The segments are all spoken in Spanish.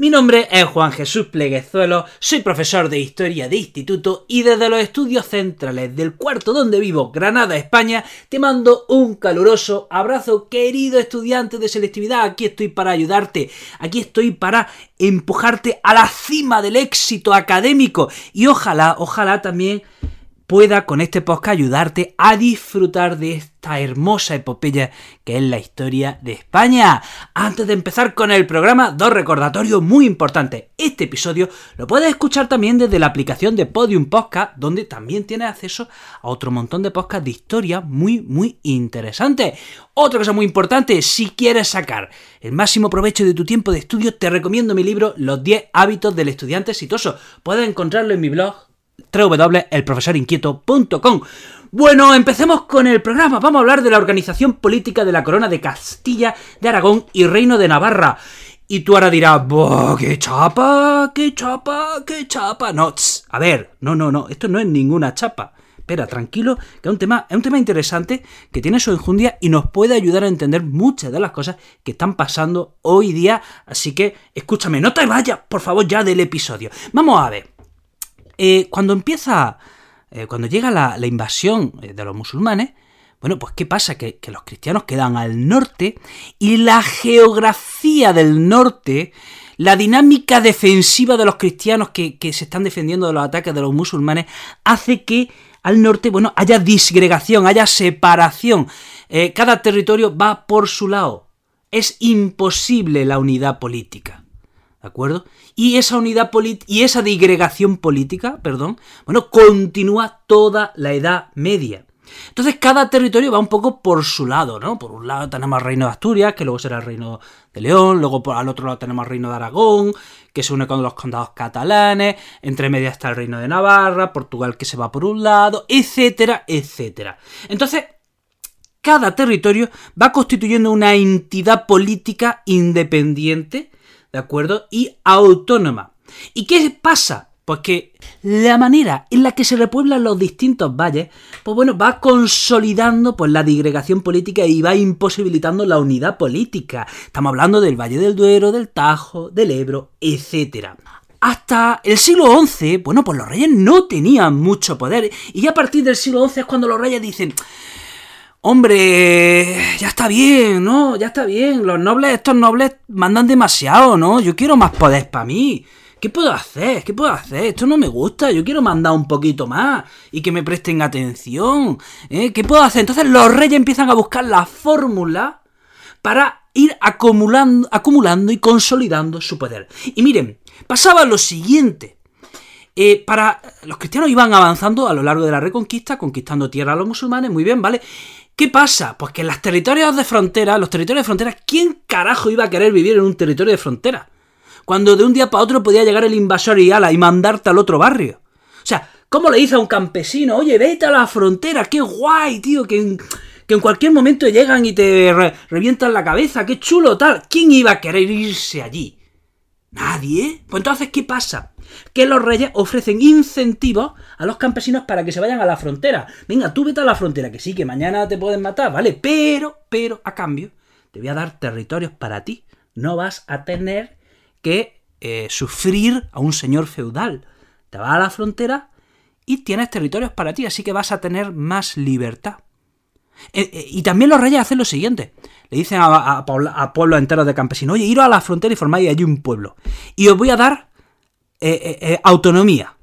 Mi nombre es Juan Jesús Pleguezuelo, soy profesor de Historia de Instituto y desde los estudios centrales del cuarto donde vivo, Granada, España, te mando un caluroso abrazo, querido estudiante de selectividad. Aquí estoy para ayudarte, aquí estoy para empujarte a la cima del éxito académico y ojalá, ojalá también pueda con este podcast ayudarte a disfrutar de esta hermosa epopeya que es la historia de España. Antes de empezar con el programa, dos recordatorios muy importantes. Este episodio lo puedes escuchar también desde la aplicación de Podium Podcast, donde también tienes acceso a otro montón de podcasts de historia muy, muy interesantes. Otra cosa muy importante, si quieres sacar el máximo provecho de tu tiempo de estudio, te recomiendo mi libro Los 10 hábitos del estudiante exitoso. Puedes encontrarlo en mi blog www.elprofesorinquieto.com. Bueno, empecemos con el programa. Vamos a hablar de la organización política de la corona de Castilla, de Aragón y Reino de Navarra. Y tú ahora dirás, ¡qué chapa! ¡Qué chapa! ¡Qué chapa! No, a ver, no, no, no, esto no es ninguna chapa. Espera, tranquilo, que es un tema, es un tema interesante que tiene su enjundia y nos puede ayudar a entender muchas de las cosas que están pasando hoy día. Así que, escúchame, no te vayas, por favor, ya del episodio. Vamos a ver. Eh, cuando empieza, eh, cuando llega la, invasión eh, de los musulmanes, bueno, pues ¿qué pasa? Que, los cristianos quedan al norte y la geografía del norte, la dinámica defensiva de los cristianos que, se están defendiendo de los ataques de los musulmanes, hace que al norte, bueno, haya disgregación, haya separación. cada territorio va por su lado. Es imposible la unidad política. ¿De acuerdo? Y esa unidad política y esa digregación política, perdón, bueno, continúa toda la Edad Media. Entonces cada territorio va un poco por su lado, ¿no? Por un lado tenemos el reino de Asturias, que luego será el reino de León, luego por al otro lado tenemos el reino de Aragón, que se une con los condados catalanes, entre medias está el reino de Navarra, Portugal que se va por un lado, etcétera, etcétera. Entonces, cada territorio va constituyendo una entidad política independiente ¿de acuerdo? Y autónoma. ¿Y qué pasa? Pues que la manera en la que se repueblan los distintos valles, pues bueno, va consolidando pues la digregación política y va imposibilitando la unidad política. Estamos hablando del Valle del Duero, del Tajo, del Ebro, etc. Hasta el siglo XI, bueno, pues los reyes no tenían mucho poder. Y a partir del siglo XI es cuando los reyes dicen, Hombre, ya está bien, ¿no? Ya está bien. Los nobles, estos nobles mandan demasiado, ¿no? Yo quiero más poder para mí. ¿Qué puedo hacer? ¿Qué puedo hacer? Esto no me gusta. Yo quiero mandar un poquito más y que me presten atención. ¿eh? ¿Qué puedo hacer? Entonces los reyes empiezan a buscar la fórmula para ir acumulando, acumulando y consolidando su poder. Y miren, pasaba lo siguiente. Eh, para los cristianos iban avanzando a lo largo de la reconquista, conquistando tierra a los musulmanes, muy bien, ¿vale? ¿Qué pasa? Pues que en los territorios de frontera, los territorios de frontera, ¿quién carajo iba a querer vivir en un territorio de frontera? Cuando de un día para otro podía llegar el invasor y ala y mandarte al otro barrio. O sea, ¿cómo le dice a un campesino, oye, vete a la frontera, qué guay, tío, que en, que en cualquier momento llegan y te revientan la cabeza, qué chulo tal? ¿Quién iba a querer irse allí? Nadie. Pues entonces, ¿qué pasa? Que los reyes ofrecen incentivos a los campesinos para que se vayan a la frontera. Venga, tú vete a la frontera, que sí, que mañana te pueden matar, ¿vale? Pero, pero, a cambio, te voy a dar territorios para ti. No vas a tener que eh, sufrir a un señor feudal. Te vas a la frontera y tienes territorios para ti, así que vas a tener más libertad. Eh, eh, y también los reyes hacen lo siguiente. Le dicen a, pueblos enteros de campesinos, oye, iros a la frontera y formáis allí un pueblo. Y os voy a dar eh, autonomía.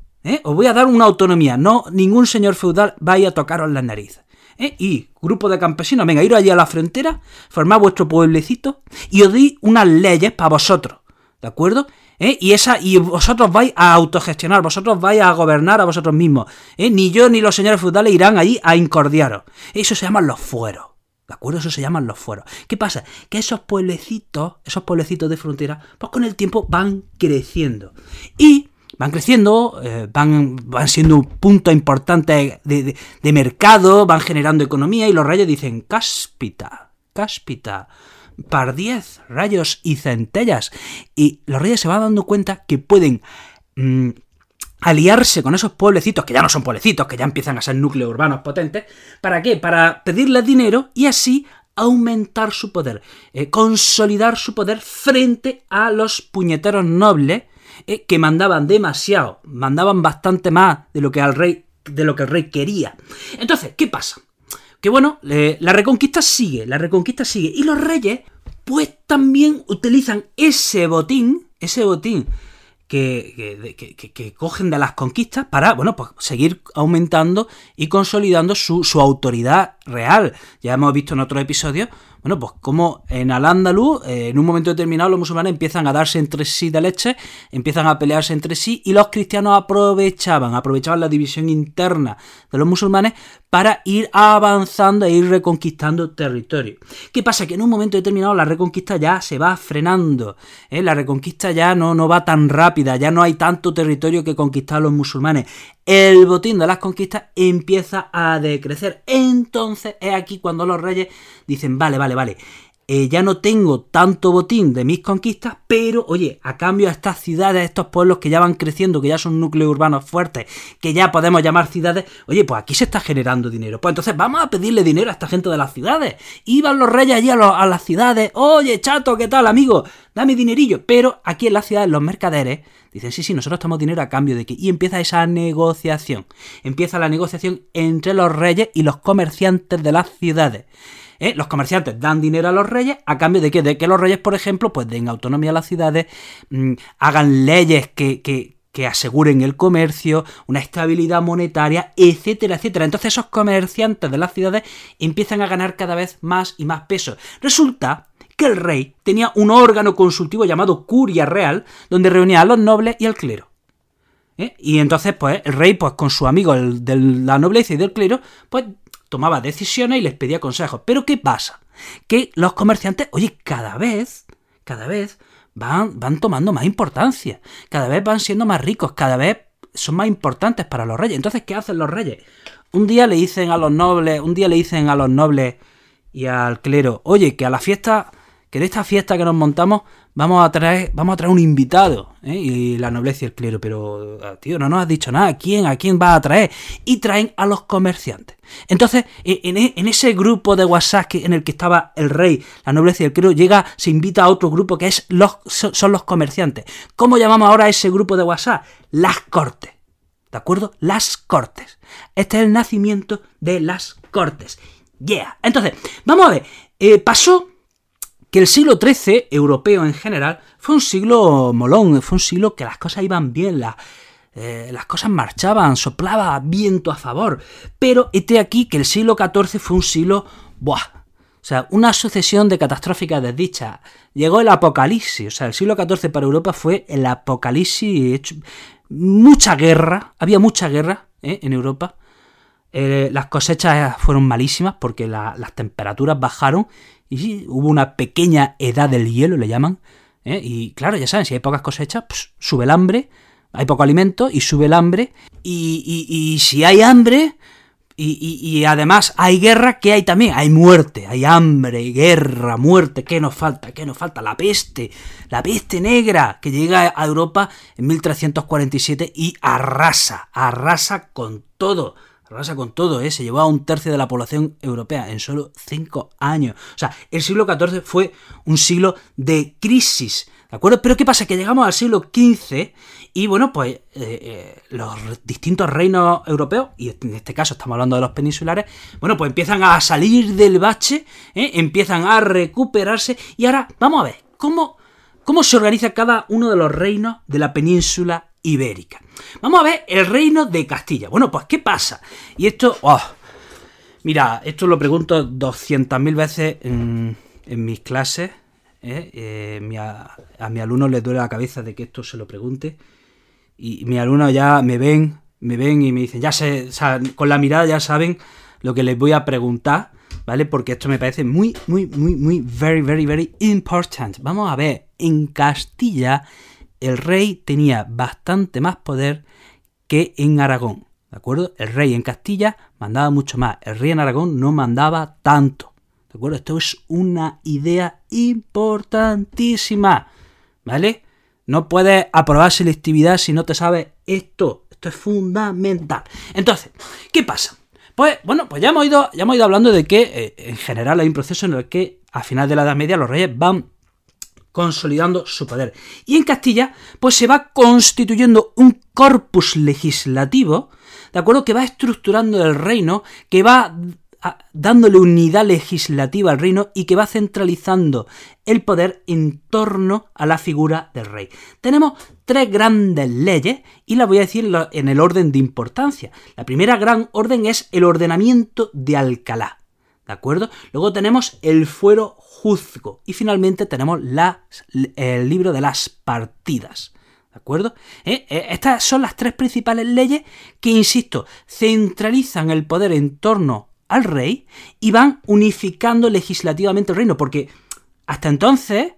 Os voy a dar una autonomía. No, ningún señor feudal vaya a tocaros las narices. Y grupo de campesinos, venga, iros allí a la frontera, formad vuestro pueblecito y os di unas leyes para vosotros. ¿De acuerdo? ¿Eh? Y, esa, y vosotros vais a autogestionar, vosotros vais a gobernar a vosotros mismos. ¿eh? Ni yo ni los señores feudales irán ahí a incordiaros. Eso se llaman los fueros. ¿De acuerdo? Eso se llaman los fueros. ¿Qué pasa? Que esos pueblecitos, esos pueblecitos de frontera, pues con el tiempo van creciendo. Y van creciendo, eh, van, van siendo un punto importante de, de, mercado, van generando economía y los reyes dicen, cáspita, cáspita, par diez, rayos y centellas. Y los reyes se van dando cuenta que pueden mm, aliarse con esos pueblecitos, que ya no son pueblecitos, que ya empiezan a ser núcleos urbanos potentes. ¿Para qué? Para pedirles dinero y así aumentar su poder, eh, consolidar su poder frente a los puñeteros nobles eh, que mandaban demasiado, mandaban bastante más de lo que al rey, de lo que el rey quería. Entonces, ¿qué pasa? Que bueno, la reconquista sigue, la reconquista sigue y los reyes pues también utilizan ese botín, ese botín que, que, cogen de las conquistas para, bueno, pues seguir aumentando y consolidando su, su autoridad real. Ya hemos visto en otros episodios bueno, pues como en Al-Ándalus, eh, en un momento determinado, los musulmanes empiezan a darse entre sí de leche, empiezan a pelearse entre sí, y los cristianos aprovechaban, aprovechaban la división interna de los musulmanes para ir avanzando e ir reconquistando territorio. ¿Qué pasa? Que en un momento determinado la reconquista ya se va frenando, ¿eh? la reconquista ya no, no va tan rápida, ya no hay tanto territorio que conquistar los musulmanes el botín de las conquistas empieza a decrecer. Entonces es aquí cuando los reyes dicen, vale, vale, vale, eh, ya no tengo tanto botín de mis conquistas, pero oye, a cambio a estas ciudades, a estos pueblos que ya van creciendo, que ya son núcleos urbanos fuertes, que ya podemos llamar ciudades, oye, pues aquí se está generando dinero. Pues entonces vamos a pedirle dinero a esta gente de las ciudades. Iban los reyes allí a, a las ciudades, oye, chato, ¿qué tal, amigo? Dame dinerillo. Pero aquí en las ciudades los mercaderes Dicen, sí, sí, nosotros estamos dinero a cambio de que... Y empieza esa negociación. Empieza la negociación entre los reyes y los comerciantes de las ciudades. ¿Eh? Los comerciantes dan dinero a los reyes a cambio de que, de que los reyes, por ejemplo, pues den autonomía a las ciudades, mm, hagan leyes que, que, que aseguren el comercio, una estabilidad monetaria, etcétera, etcétera. Entonces esos comerciantes de las ciudades empiezan a ganar cada vez más y más peso. Resulta que el rey tenía un órgano consultivo llamado Curia Real, donde reunía a los nobles y al clero. ¿Eh? Y entonces, pues, el rey, pues, con su amigo el, de la nobleza y del clero, pues, tomaba decisiones y les pedía consejos. Pero, ¿qué pasa? Que los comerciantes, oye, cada vez, cada vez van, van tomando más importancia, cada vez van siendo más ricos, cada vez son más importantes para los reyes. Entonces, ¿qué hacen los reyes? Un día le dicen a los nobles, un día le dicen a los nobles y al clero, oye, que a la fiesta que de esta fiesta que nos montamos vamos a traer, vamos a traer un invitado. ¿eh? Y la nobleza y el clero, pero ah, tío, no nos has dicho nada. ¿Quién? ¿A quién va a traer? Y traen a los comerciantes. Entonces, e, en, ese grupo de WhatsApp en el que estaba el rey, la nobleza y el clero, llega, se invita a otro grupo que es los, son los comerciantes. ¿Cómo llamamos ahora a ese grupo de WhatsApp? Las cortes. ¿De acuerdo? Las cortes. Este es el nacimiento de las cortes. Yeah. Entonces, vamos a ver. Eh, pasó el siglo XIII, europeo en general, fue un siglo molón, fue un siglo que las cosas iban bien, eh, las cosas marchaban, soplaba viento a favor. Pero este aquí que el siglo XIV fue un siglo, ¡buah! O sea, una sucesión de catastróficas desdichas. Llegó el apocalipsis, o sea, el siglo XIV para Europa fue el apocalipsis, mucha guerra, había mucha guerra ¿eh? en Europa. Eh, las cosechas fueron malísimas porque las temperaturas bajaron y hubo una pequeña edad del hielo, le llaman. ¿eh? Y claro, ya saben, si hay pocas cosechas, pues, sube el hambre, hay poco alimento y sube el hambre. Y, y, si hay hambre, y, y, además hay guerra, ¿qué hay también? Hay muerte, hay hambre, guerra, muerte. ¿Qué nos falta? ¿Qué nos falta? La peste, la peste negra que llega a Europa en 1347 y arrasa, arrasa con todo. Arrasa con todo, ¿eh? Se llevó a un tercio de la población europea en solo cinco años. O sea, el siglo XIV fue un siglo de crisis, ¿de acuerdo? Pero ¿qué pasa? Que llegamos al siglo XV y, bueno, pues eh, eh, los distintos reinos europeos, y en este caso estamos hablando de los peninsulares, bueno, pues empiezan a salir del bache, empiezan a recuperarse y ahora vamos a ver cómo, cómo se organiza cada uno de los reinos de la península ibérica. Vamos a ver el reino de Castilla. Bueno, pues ¿qué pasa? Y esto, oh, mira, esto lo pregunto 200.000 veces en, mis clases. ¿eh? Eh, a, mi alumno le duele la cabeza de que esto se lo pregunte. Y mi alumno ya me ven, me ven y me dicen, ya sé, con la mirada ya saben lo que les voy a preguntar. ¿vale? Porque esto me parece muy, muy, muy, muy, very, very, very important. Vamos a ver, en Castilla el rey tenía bastante más poder que en Aragón, ¿de acuerdo? El rey en Castilla mandaba mucho más, el rey en Aragón no mandaba tanto, ¿de acuerdo? Esto es una idea importantísima, ¿vale? No puedes aprobar selectividad si no te sabes esto. Esto es fundamental. Entonces, ¿qué pasa? Pues bueno, pues ya hemos ido, ya hemos ido hablando de que eh, en general hay un proceso en el que a final de la Edad Media los reyes van consolidando su poder. Y en Castilla, pues se va constituyendo un corpus legislativo, ¿de acuerdo? Que va estructurando el reino, que va dándole unidad legislativa al reino y que va centralizando el poder en torno a la figura del rey. Tenemos tres grandes leyes y las voy a decir en el orden de importancia. La primera gran orden es el ordenamiento de Alcalá. ¿De acuerdo? Luego tenemos el fuero juzgo y finalmente tenemos el libro de las partidas. ¿De acuerdo? ¿Eh? Eh, estas son las tres principales leyes que, insisto, centralizan el poder en torno al rey y van unificando legislativamente el reino, porque hasta entonces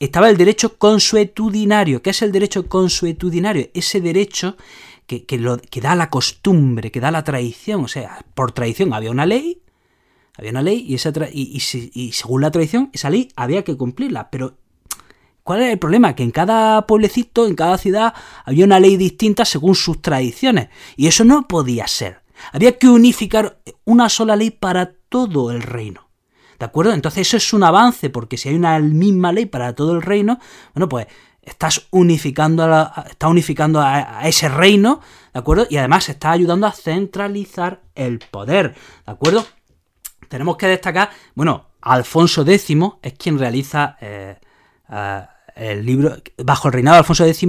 estaba el derecho consuetudinario. ¿Qué es el derecho consuetudinario? Ese derecho que, lo, que da la costumbre, que da la tradición. O sea, por tradición había una ley, había una ley y, esa y, según la tradición esa ley había que cumplirla. Pero ¿cuál era el problema? Que en cada pueblecito, en cada ciudad, había una ley distinta según sus tradiciones. Y eso no podía ser. Había que unificar una sola ley para todo el reino. ¿De acuerdo? Entonces eso es un avance, porque si hay una misma ley para todo el reino, bueno, pues estás unificando a, unificando a, ese reino, ¿de acuerdo? Y además está ayudando a centralizar el poder, ¿de acuerdo? Tenemos que destacar, bueno, Alfonso X es quien realiza eh, eh, el libro, bajo el reinado de Alfonso X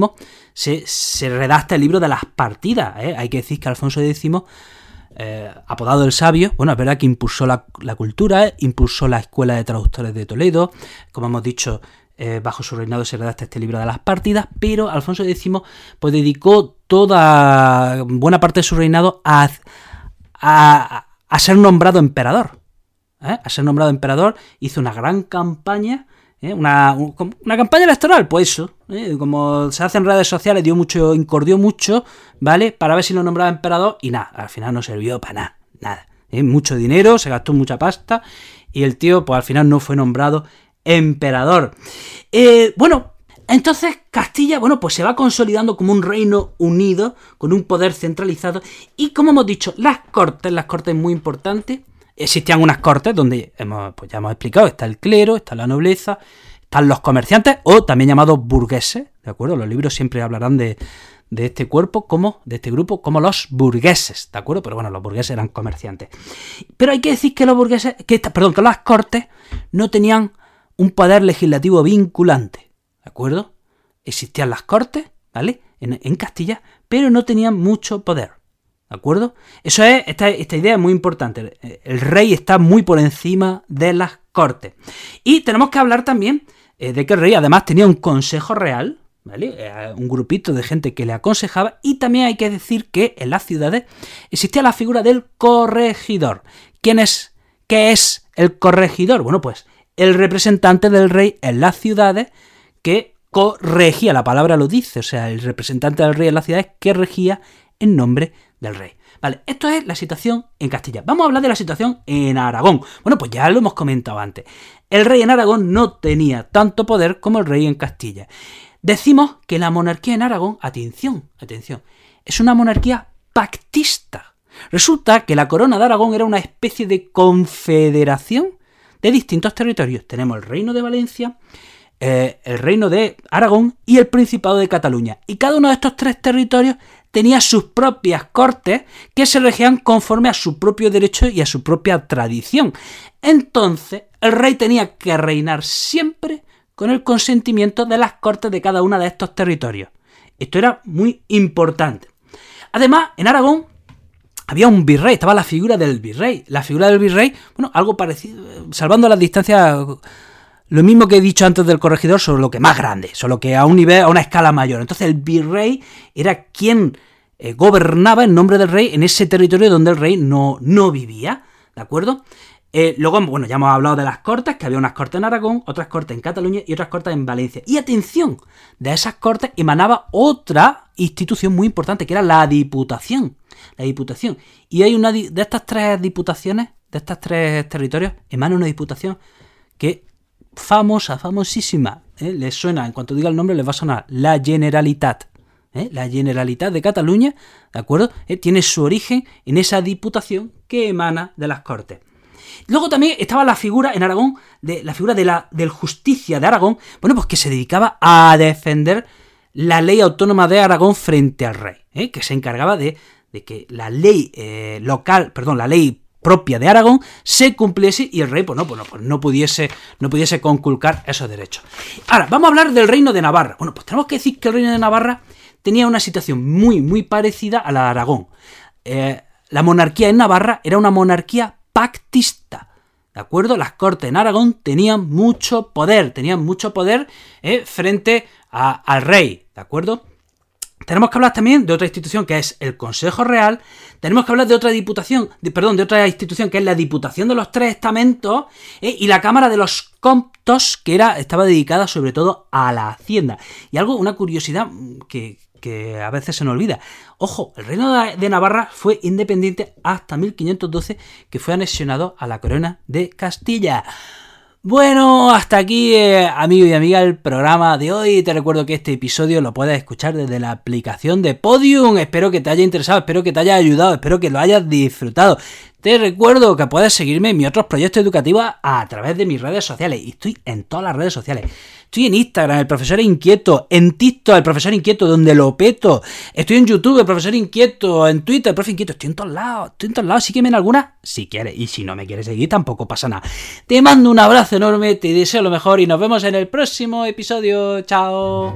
se, redacta el libro de las partidas, ¿eh? hay que decir que Alfonso X apodado el sabio, bueno, es verdad que impulsó la, cultura, impulsó la escuela de traductores de Toledo, como hemos dicho, bajo su reinado se redacta este libro de las partidas, pero Alfonso X pues dedicó toda buena parte de su reinado a, a, ser nombrado emperador. ¿Eh? A ser nombrado emperador, hizo una gran campaña ¿eh? Una, una, campaña electoral, pues eso. ¿eh? Como se hace en redes sociales, dio mucho, incordió mucho, ¿vale? Para ver si lo nombraba emperador y nada, al final no sirvió para nada, nada. Mucho dinero, se gastó mucha pasta y el tío, pues al final no fue nombrado emperador. bueno, entonces Castilla, bueno, pues se va consolidando como un reino unido, con un poder centralizado y como hemos dicho, las cortes, las cortes muy importantes, existían unas cortes donde hemos, pues ya hemos explicado, está el clero, está la nobleza, están los comerciantes o también llamados burgueses, ¿de acuerdo? Los libros siempre hablarán de, este cuerpo como, de este grupo, como los burgueses, ¿de acuerdo? Pero bueno, los burgueses eran comerciantes. Pero hay que decir que los burgueses, que, perdón, que las cortes no tenían un poder legislativo vinculante, ¿de acuerdo? Existían las cortes, ¿vale? en Castilla, pero no tenían mucho poder. ¿De acuerdo? Eso es, esta, idea es muy importante. El rey está muy por encima de las cortes. Y tenemos que hablar también eh, de que el rey además tenía un consejo real, ¿vale? Eh, un grupito de gente que le aconsejaba. Y también hay que decir que en las ciudades existía la figura del corregidor. ¿Quién es? ¿Qué es el corregidor? Bueno, pues el representante del rey en las ciudades que corregía, la palabra lo dice, o sea, el representante del rey en las ciudades que regía en nombre del rey. Vale, esto es la situación en Castilla. Vamos a hablar de la situación en Aragón. Bueno, pues ya lo hemos comentado antes. El rey en Aragón no tenía tanto poder como el rey en Castilla. Decimos que la monarquía en Aragón, atención, atención, es una monarquía pactista. Resulta que la corona de Aragón era una especie de confederación de distintos territorios. Tenemos el reino de Valencia, eh, el reino de Aragón y el Principado de Cataluña. Y cada uno de estos tres territorios tenía sus propias cortes que se regían conforme a su propio derecho y a su propia tradición. Entonces, el rey tenía que reinar siempre con el consentimiento de las cortes de cada uno de estos territorios. Esto era muy importante. Además, en Aragón había un virrey, estaba la figura del virrey. La figura del virrey, bueno, algo parecido, salvando las distancias lo mismo que he dicho antes del corregidor, solo lo que más grande, solo que a un nivel, a una escala mayor. Entonces el virrey era quien eh, gobernaba en nombre del rey en ese territorio donde el rey no, no vivía, ¿de acuerdo? Eh, luego, bueno, ya hemos hablado de las cortes, que había unas cortes en Aragón, otras cortes en Cataluña y otras cortes en Valencia. Y atención, de esas cortes emanaba otra institución muy importante, que era la Diputación. La Diputación. Y hay una de estas tres diputaciones, de estos tres territorios, emana una diputación que famosa, famosísima. ¿eh? Les suena, en cuanto diga el nombre, les va a sonar la Generalitat. ¿eh? La Generalitat de Cataluña, ¿de acuerdo? ¿Eh? Tiene su origen en esa diputación que emana de las Cortes. Luego también estaba la figura en Aragón, de la figura de la, del justicia de Aragón, bueno, pues que se dedicaba a defender la ley autónoma de Aragón frente al rey, que se encargaba de, de que la ley local, perdón, la ley propia de Aragón se cumpliese y el rey pues no, pues no, pues no, pudiese, no pudiese conculcar esos derechos. Ahora, vamos a hablar del reino de Navarra. Bueno, pues tenemos que decir que el reino de Navarra tenía una situación muy, muy parecida a la de Aragón. Eh, la monarquía en Navarra era una monarquía pactista. ¿De acuerdo? Las cortes en Aragón tenían mucho poder, tenían mucho poder eh, frente al rey, ¿de acuerdo? Tenemos que hablar también de otra institución que es el Consejo Real. Tenemos que hablar de otra diputación, perdón, de otra institución que es la Diputación de los Tres Estamentos eh, y la Cámara de los Comptos, que era, estaba dedicada sobre todo a la Hacienda. Y algo, una curiosidad que, que a veces se nos olvida. Ojo, el reino de Navarra fue independiente hasta 1512, que fue anexionado a la corona de Castilla. Bueno, hasta aquí, eh, amigo y amiga, el programa de hoy. Te recuerdo que este episodio lo puedes escuchar desde la aplicación de Podium. Espero que te haya interesado, espero que te haya ayudado, espero que lo hayas disfrutado. Te recuerdo que puedes seguirme en mis otros proyectos educativos a través de mis redes sociales. Y estoy en todas las redes sociales. Estoy en Instagram, el profesor inquieto, en TikTok, el profesor inquieto, donde lo peto. Estoy en YouTube, el profesor inquieto, en Twitter, el profe inquieto. Estoy en todos lados, estoy en todos lados. Sígueme en alguna si quieres. Y si no me quieres seguir, tampoco pasa nada. Te mando un abrazo enorme, te deseo lo mejor y nos vemos en el próximo episodio. Chao.